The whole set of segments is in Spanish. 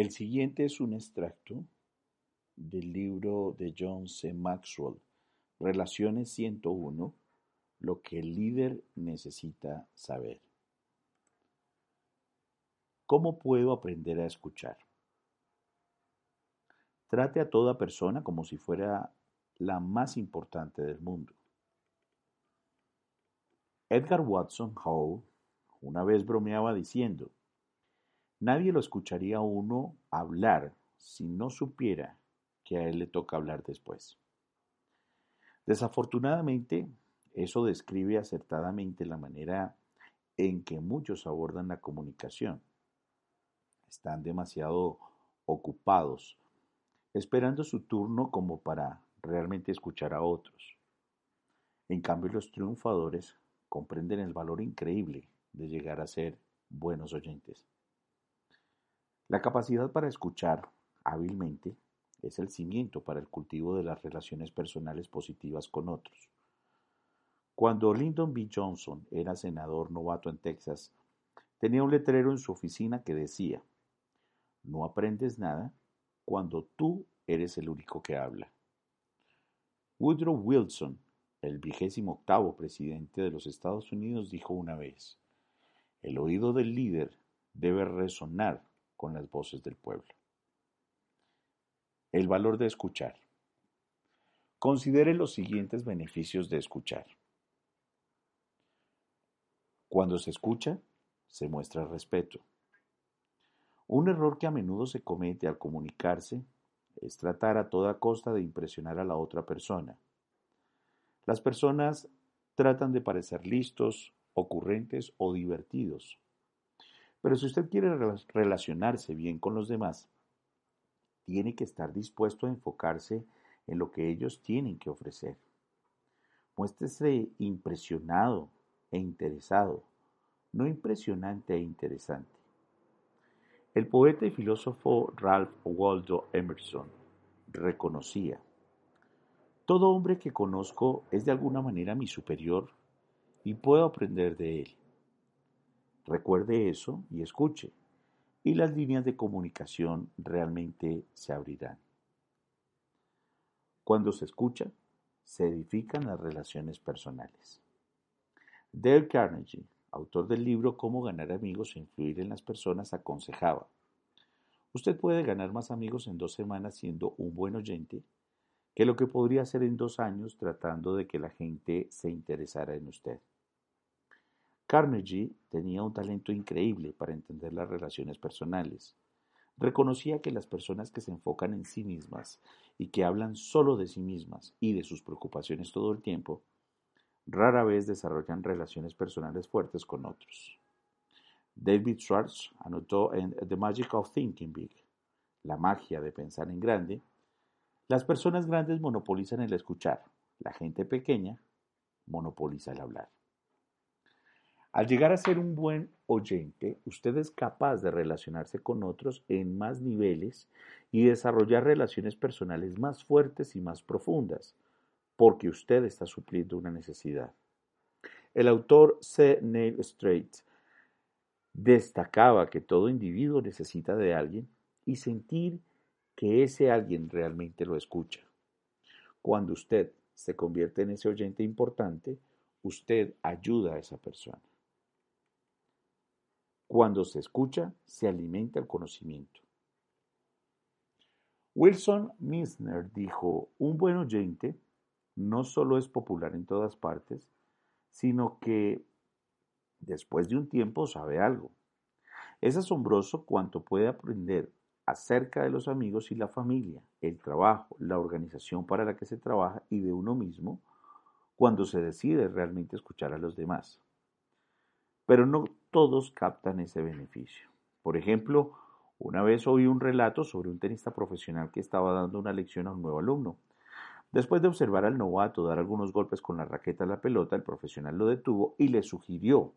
El siguiente es un extracto del libro de John C. Maxwell, Relaciones 101, lo que el líder necesita saber. ¿Cómo puedo aprender a escuchar? Trate a toda persona como si fuera la más importante del mundo. Edgar Watson Howe una vez bromeaba diciendo, nadie lo escucharía a uno hablar si no supiera que a él le toca hablar después. Desafortunadamente, eso describe acertadamente la manera en que muchos abordan la comunicación. Están demasiado ocupados, esperando su turno como para realmente escuchar a otros. En cambio, los triunfadores comprenden el valor increíble de llegar a ser buenos oyentes. La capacidad para escuchar hábilmente es el cimiento para el cultivo de las relaciones personales positivas con otros. Cuando Lyndon B. Johnson era senador novato en Texas, tenía un letrero en su oficina que decía, no aprendes nada cuando tú eres el único que habla. Woodrow Wilson, el vigésimo octavo presidente de los Estados Unidos, dijo una vez, el oído del líder debe resonar con las voces del pueblo. El valor de escuchar. Considere los siguientes beneficios de escuchar. Cuando se escucha, se muestra respeto. Un error que a menudo se comete al comunicarse es tratar a toda costa de impresionar a la otra persona. Las personas tratan de parecer listos, ocurrentes o divertidos. Pero si usted quiere relacionarse bien con los demás, tiene que estar dispuesto a enfocarse en lo que ellos tienen que ofrecer. Muéstrese impresionado e interesado, no impresionante e interesante. El poeta y filósofo Ralph Waldo Emerson reconocía, todo hombre que conozco es de alguna manera mi superior y puedo aprender de él. Recuerde eso y escuche, y las líneas de comunicación realmente se abrirán. Cuando se escucha, se edifican las relaciones personales. Dale Carnegie, autor del libro Cómo ganar amigos e influir en las personas, aconsejaba, usted puede ganar más amigos en dos semanas siendo un buen oyente que lo que podría hacer en dos años tratando de que la gente se interesara en usted. Carnegie tenía un talento increíble para entender las relaciones personales. Reconocía que las personas que se enfocan en sí mismas y que hablan solo de sí mismas y de sus preocupaciones todo el tiempo, rara vez desarrollan relaciones personales fuertes con otros. David Schwartz anotó en The Magic of Thinking Big, la magia de pensar en grande, las personas grandes monopolizan el escuchar, la gente pequeña monopoliza el hablar. Al llegar a ser un buen oyente, usted es capaz de relacionarse con otros en más niveles y desarrollar relaciones personales más fuertes y más profundas, porque usted está supliendo una necesidad. El autor C. Neil Strait destacaba que todo individuo necesita de alguien y sentir que ese alguien realmente lo escucha. Cuando usted se convierte en ese oyente importante, usted ayuda a esa persona. Cuando se escucha, se alimenta el conocimiento. Wilson Misner dijo, un buen oyente no solo es popular en todas partes, sino que después de un tiempo sabe algo. Es asombroso cuanto puede aprender acerca de los amigos y la familia, el trabajo, la organización para la que se trabaja y de uno mismo cuando se decide realmente escuchar a los demás. Pero no todos captan ese beneficio. Por ejemplo, una vez oí un relato sobre un tenista profesional que estaba dando una lección a un nuevo alumno. Después de observar al novato dar algunos golpes con la raqueta a la pelota, el profesional lo detuvo y le sugirió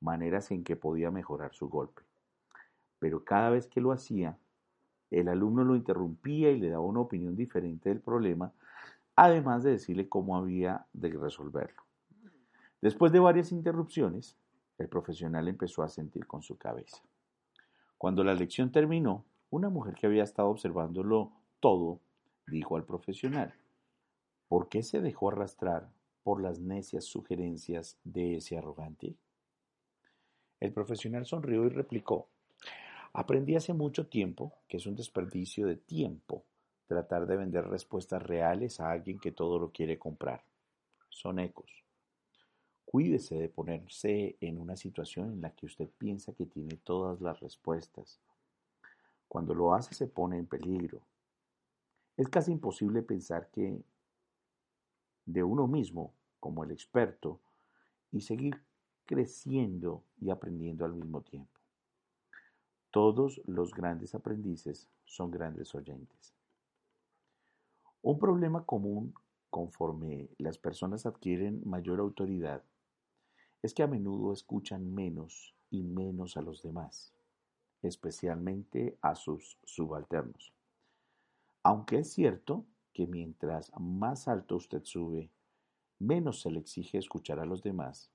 maneras en que podía mejorar su golpe. Pero cada vez que lo hacía, el alumno lo interrumpía y le daba una opinión diferente del problema, además de decirle cómo había de resolverlo. Después de varias interrupciones, el profesional empezó a sentir con su cabeza. Cuando la lección terminó, Una mujer que había estado observándolo todo dijo al profesional, ¿por qué se dejó arrastrar por las necias sugerencias de ese arrogante? El profesional sonrió y replicó, aprendí hace mucho tiempo que es un desperdicio de tiempo tratar de vender respuestas reales a alguien que todo lo quiere comprar. Son ecos. Cuídese de ponerse en una situación en la que usted piensa que tiene todas las respuestas. Cuando lo hace se pone en peligro. Es casi imposible pensar que de uno mismo como el experto y seguir creciendo y aprendiendo al mismo tiempo. Todos los grandes aprendices son grandes oyentes. Un problema común conforme las personas adquieren mayor autoridad es que a menudo escuchan menos y menos a los demás, especialmente a sus subalternos. Aunque es cierto que mientras más alto usted sube, menos se le exige escuchar a los demás,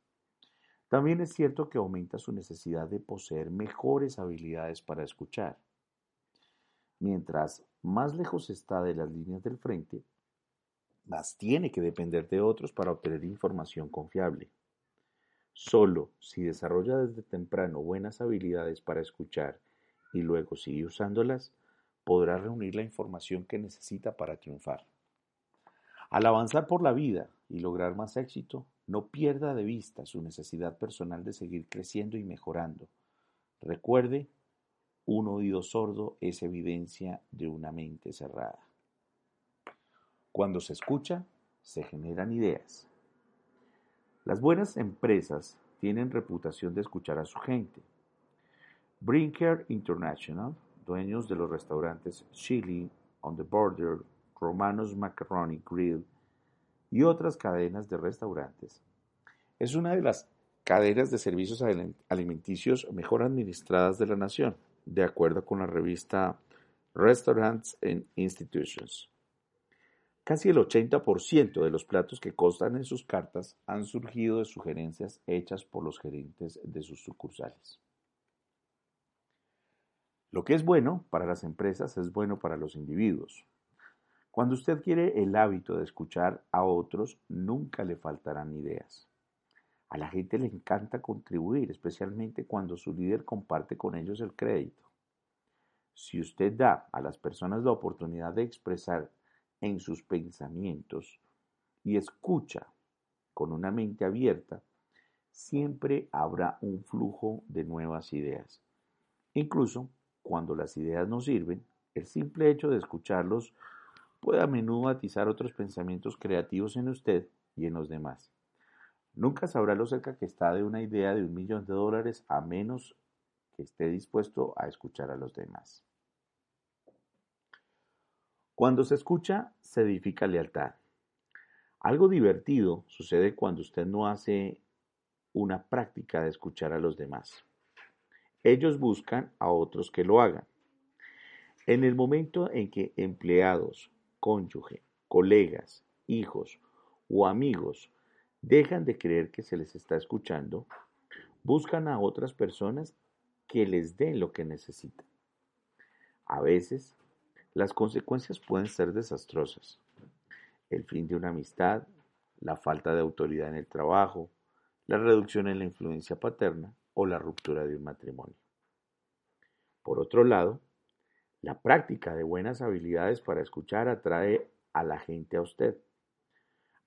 también es cierto que aumenta su necesidad de poseer mejores habilidades para escuchar. Mientras más lejos está de las líneas del frente, más tiene que depender de otros para obtener información confiable. Solo si desarrolla desde temprano buenas habilidades para escuchar y luego sigue usándolas, podrá reunir la información que necesita para triunfar. Al avanzar por la vida y lograr más éxito, no pierda de vista su necesidad personal de seguir creciendo y mejorando. Recuerde, un oído sordo es evidencia de una mente cerrada. Cuando se escucha, se generan ideas. Las buenas empresas tienen reputación de escuchar a su gente. Brinker International dueños de los restaurantes Chili, On the Border, Romanos Macaroni Grill y otras cadenas de restaurantes. Es una de las cadenas de servicios alimenticios mejor administradas de la nación, de acuerdo con la revista Restaurants and Institutions. Casi el 80% de los platos que constan en sus cartas han surgido de sugerencias hechas por los gerentes de sus sucursales. Lo que es bueno para las empresas es bueno para los individuos. Cuando usted quiere el hábito de escuchar a otros, nunca le faltarán ideas. A la gente le encanta contribuir, especialmente cuando su líder comparte con ellos el crédito. Si usted da a las personas la oportunidad de expresar en sus pensamientos y escucha con una mente abierta, siempre habrá un flujo de nuevas ideas. Incluso cuando las ideas no sirven, el simple hecho de escucharlos puede a menudo atizar otros pensamientos creativos en usted y en los demás. Nunca sabrá lo cerca que está de una idea de un millón de dólares a menos que esté dispuesto a escuchar a los demás. Cuando se escucha, se edifica lealtad. Algo divertido sucede cuando usted no hace una práctica de escuchar a los demás. Ellos buscan a otros que lo hagan. En el momento en que empleados, cónyuge, colegas, hijos o amigos dejan de creer que se les está escuchando, buscan a otras personas que les den lo que necesitan. A veces, las consecuencias pueden ser desastrosas. El fin de una amistad, la falta de autoridad en el trabajo, la reducción en la influencia paterna o la ruptura de un matrimonio. Por otro lado, la práctica de buenas habilidades para escuchar atrae a la gente a usted.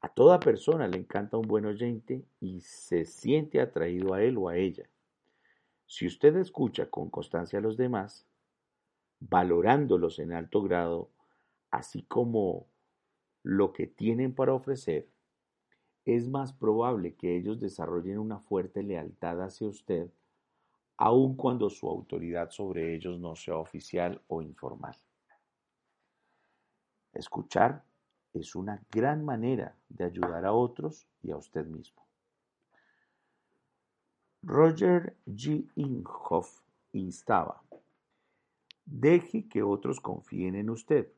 A toda persona le encanta un buen oyente y se siente atraído a él o a ella. Si usted escucha con constancia a los demás, valorándolos en alto grado, así como lo que tienen para ofrecer, es más probable que ellos desarrollen una fuerte lealtad hacia usted, aun cuando su autoridad sobre ellos no sea oficial o informal. Escuchar es una gran manera de ayudar a otros y a usted mismo. Roger G. Inhofe instaba, deje que otros confíen en usted.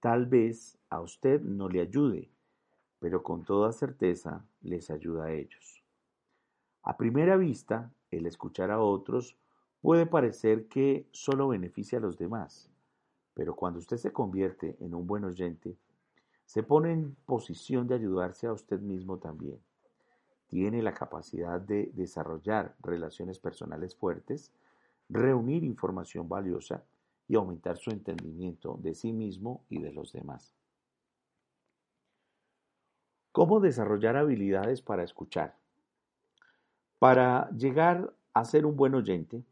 Tal vez a usted no le ayude, pero con toda certeza les ayuda a ellos. A primera vista, el escuchar a otros puede parecer que solo beneficia a los demás, pero cuando usted se convierte en un buen oyente, se pone en posición de ayudarse a usted mismo también. Tiene la capacidad de desarrollar relaciones personales fuertes, reunir información valiosa y aumentar su entendimiento de sí mismo y de los demás. ¿Cómo desarrollar habilidades para escuchar? Para llegar a ser un buen oyente,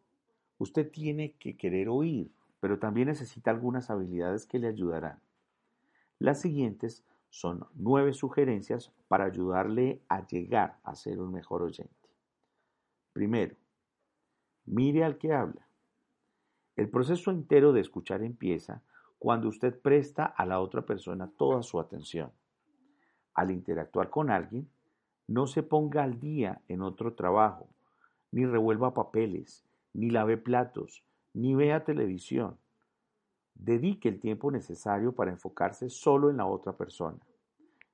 usted tiene que querer oír, pero también necesita algunas habilidades que le ayudarán. Las siguientes son nueve sugerencias para ayudarle a llegar a ser un mejor oyente. Primero, mire al que habla. El proceso entero de escuchar empieza cuando usted presta a la otra persona toda su atención. Al interactuar con alguien, no se ponga al día en otro trabajo, ni revuelva papeles, ni lave platos, ni vea televisión. Dedique el tiempo necesario para enfocarse solo en la otra persona.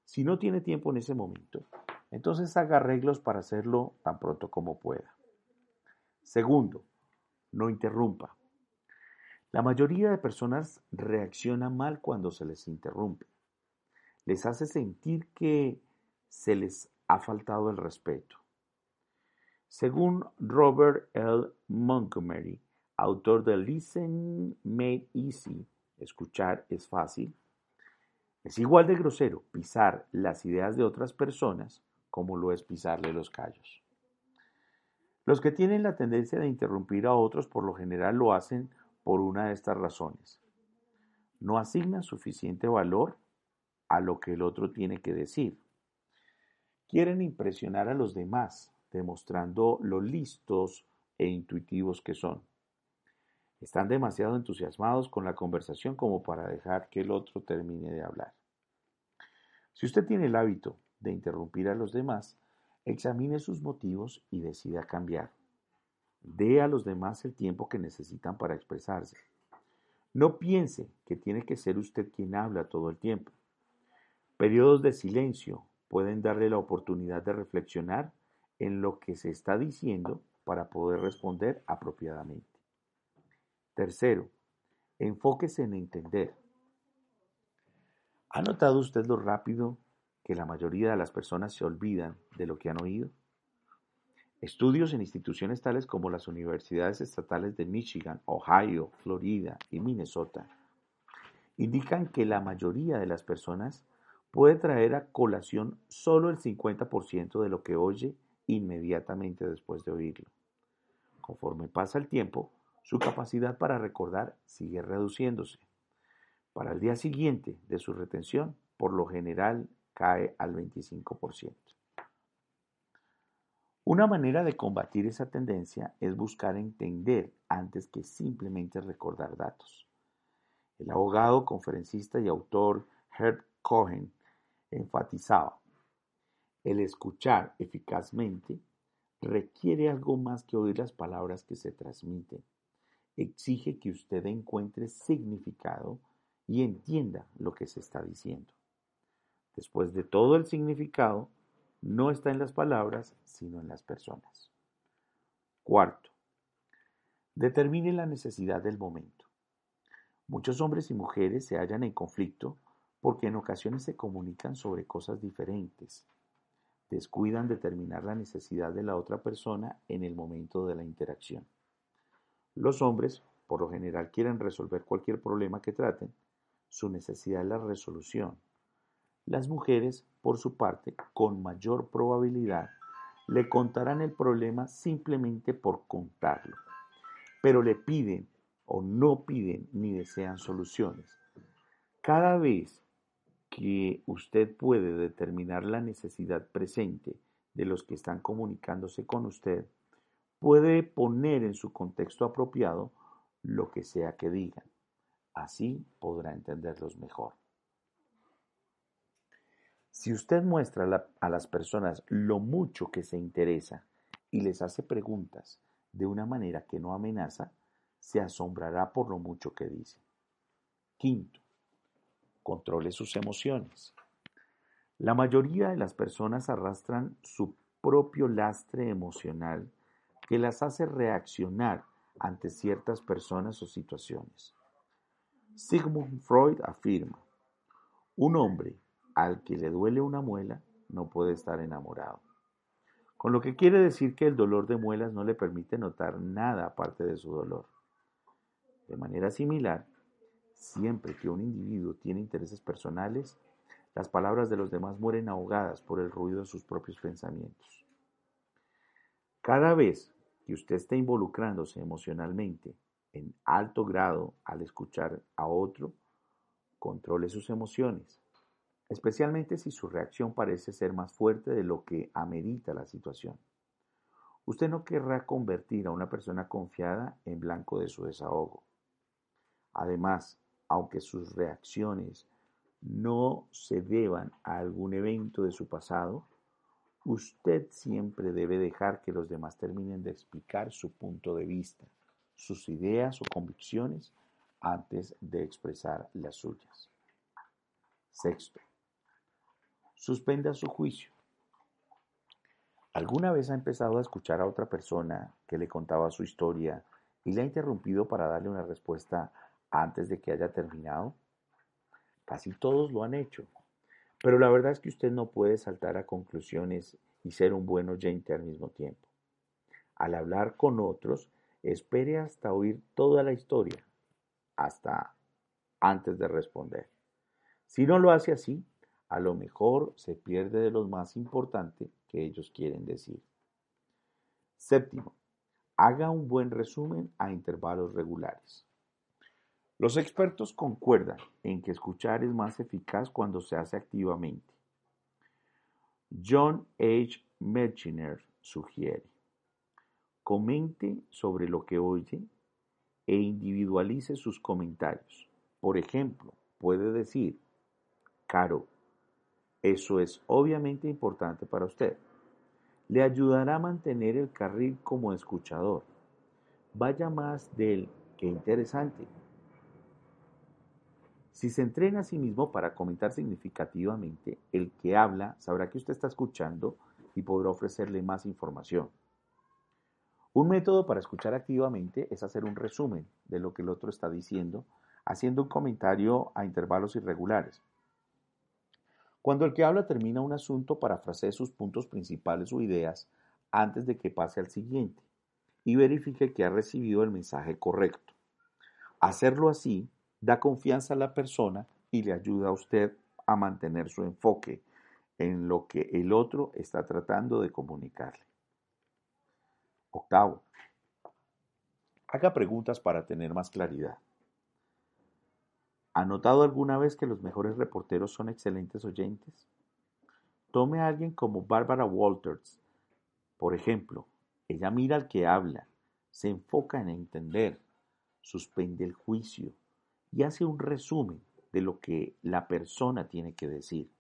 Si no tiene tiempo en ese momento, entonces haga arreglos para hacerlo tan pronto como pueda. Segundo, no interrumpa. La mayoría de personas reacciona mal cuando se les interrumpe. Les hace sentir que se les ha faltado el respeto. Según Robert L. Montgomery, autor de Listen Made Easy, escuchar es fácil, es igual de grosero pisar las ideas de otras personas como lo es pisarle los callos. Los que tienen la tendencia de interrumpir a otros por lo general lo hacen por una de estas razones. No asignan suficiente valor a lo que el otro tiene que decir. Quieren impresionar a los demás, demostrando lo listos e intuitivos que son. Están demasiado entusiasmados con la conversación como para dejar que el otro termine de hablar. Si usted tiene el hábito de interrumpir a los demás, examine sus motivos y decida cambiar. Dé a los demás el tiempo que necesitan para expresarse. No piense que tiene que ser usted quien habla todo el tiempo. Periodos de silencio pueden darle la oportunidad de reflexionar en lo que se está diciendo para poder responder apropiadamente. Tercero, enfóquese en entender. ¿Ha notado usted lo rápido que la mayoría de las personas se olvidan de lo que han oído? Estudios en instituciones tales como las universidades estatales de Michigan, Ohio, Florida y Minnesota indican que la mayoría de las personas puede traer a colación solo el 50% de lo que oye inmediatamente después de oírlo. Conforme pasa el tiempo, su capacidad para recordar sigue reduciéndose. Para el día siguiente de su retención, por lo general cae al 25%. Una manera de combatir esa tendencia es buscar entender antes que simplemente recordar datos. El abogado, conferencista y autor Herb Cohen enfatizaba, el escuchar eficazmente requiere algo más que oír las palabras que se transmiten. Exige que usted encuentre significado y entienda lo que se está diciendo. Después de todo el significado, no está en las palabras, sino en las personas. Cuarto, determine la necesidad del momento. Muchos hombres y mujeres se hallan en conflicto porque en ocasiones se comunican sobre cosas diferentes. Descuidan determinar la necesidad de la otra persona en el momento de la interacción. Los hombres, por lo general, quieren resolver cualquier problema que traten. Su necesidad es la resolución, las mujeres, por su parte, con mayor probabilidad, le contarán el problema simplemente por contarlo, pero le piden o no piden ni desean soluciones. Cada vez que usted puede determinar la necesidad presente de los que están comunicándose con usted, puede poner en su contexto apropiado lo que sea que digan. Así podrá entenderlos mejor. Si usted muestra a las personas lo mucho que se interesa y les hace preguntas de una manera que no amenaza, se asombrará por lo mucho que dice. Quinto, controle sus emociones. La mayoría de las personas arrastran su propio lastre emocional que las hace reaccionar ante ciertas personas o situaciones. Sigmund Freud afirma, un hombre al que le duele una muela no puede estar enamorado. Con lo que quiere decir que el dolor de muelas no le permite notar nada aparte de su dolor. De manera similar, siempre que un individuo tiene intereses personales, las palabras de los demás mueren ahogadas por el ruido de sus propios pensamientos. Cada vez que usted esté involucrándose emocionalmente en alto grado al escuchar a otro, controle sus emociones, especialmente si su reacción parece ser más fuerte de lo que amerita la situación. Usted no querrá convertir a una persona confiada en blanco de su desahogo. Además, aunque sus reacciones no se deban a algún evento de su pasado, usted siempre debe dejar que los demás terminen de explicar su punto de vista, sus ideas o convicciones antes de expresar las suyas. Sexto, suspenda su juicio. ¿Alguna vez ha empezado a escuchar a otra persona que le contaba su historia y le ha interrumpido para darle una respuesta antes de que haya terminado? Casi todos lo han hecho. Pero la verdad es que usted no puede saltar a conclusiones y ser un buen oyente al mismo tiempo. Al hablar con otros, espere hasta oír toda la historia, hasta antes de responder. Si no lo hace así, a lo mejor se pierde de lo más importante que ellos quieren decir. Séptimo, haga un buen resumen a intervalos regulares. Los expertos concuerdan en que escuchar es más eficaz cuando se hace activamente. John H. Melchiner sugiere, comente sobre lo que oye e individualice sus comentarios. Por ejemplo, puede decir, Caro, eso es obviamente importante para usted. Le ayudará a mantener el carril como escuchador. Vaya más del que interesante. Si se entrena a sí mismo para comentar significativamente, el que habla sabrá que usted está escuchando y podrá ofrecerle más información. Un método para escuchar activamente es hacer un resumen de lo que el otro está diciendo, haciendo un comentario a intervalos irregulares. Cuando el que habla termina un asunto, parafrasee sus puntos principales o ideas antes de que pase al siguiente y verifique que ha recibido el mensaje correcto. Hacerlo así da confianza a la persona y le ayuda a usted a mantener su enfoque en lo que el otro está tratando de comunicarle. Octavo, haga preguntas para tener más claridad. ¿Ha notado alguna vez que los mejores reporteros son excelentes oyentes? Tome a alguien como Barbara Walters, por ejemplo. Ella mira al que habla, se enfoca en entender, suspende el juicio, y hace un resumen de lo que la persona tiene que decir.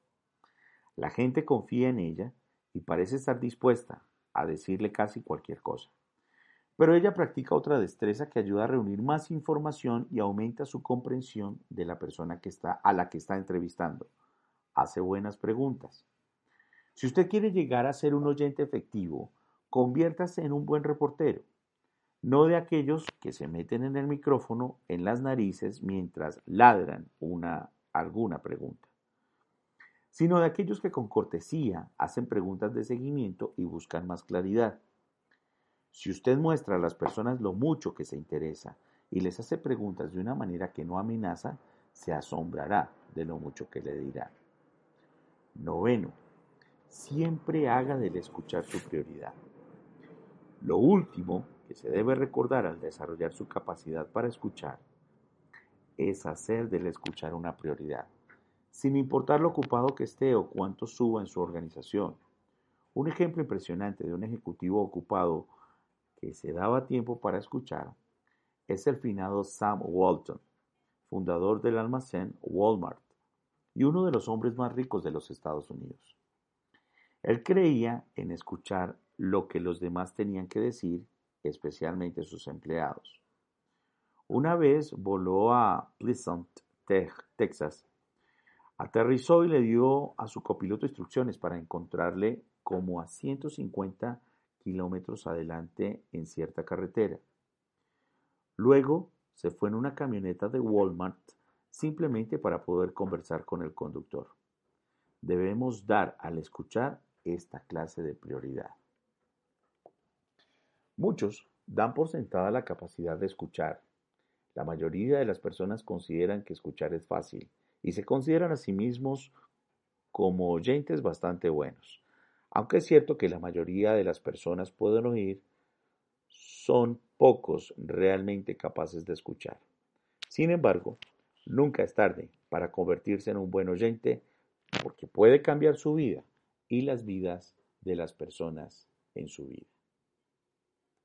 La gente confía en ella y parece estar dispuesta a decirle casi cualquier cosa. Pero ella practica otra destreza que ayuda a reunir más información y aumenta su comprensión de la persona a la que está entrevistando. Hace buenas preguntas. Si usted quiere llegar a ser un oyente efectivo, conviértase en un buen reportero no de aquellos que se meten en el micrófono en las narices mientras ladran una, alguna pregunta, sino de aquellos que con cortesía hacen preguntas de seguimiento y buscan más claridad. Si usted muestra a las personas lo mucho que se interesa y les hace preguntas de una manera que no amenaza, se asombrará de lo mucho que le dirá. Noveno, siempre haga del escuchar su prioridad. Lo último se debe recordar al desarrollar su capacidad para escuchar es hacer del escuchar una prioridad, sin importar lo ocupado que esté o cuánto suba en su organización. Un ejemplo impresionante de un ejecutivo ocupado que se daba tiempo para escuchar es el finado Sam Walton, fundador del almacén Walmart y uno de los hombres más ricos de los Estados Unidos. Él creía en escuchar lo que los demás tenían que decir especialmente sus empleados. Una vez voló a Pleasant, Texas. Aterrizó y le dio a su copiloto instrucciones para encontrarle como a 150 kilómetros adelante en cierta carretera. Luego se fue en una camioneta de Walmart simplemente para poder conversar con el conductor. Debemos dar al escuchar esta clase de prioridad. Muchos dan por sentada la capacidad de escuchar. La mayoría de las personas consideran que escuchar es fácil y se consideran a sí mismos como oyentes bastante buenos. Aunque es cierto que la mayoría de las personas pueden oír, son pocos realmente capaces de escuchar. Sin embargo, nunca es tarde para convertirse en un buen oyente porque puede cambiar su vida y las vidas de las personas en su vida.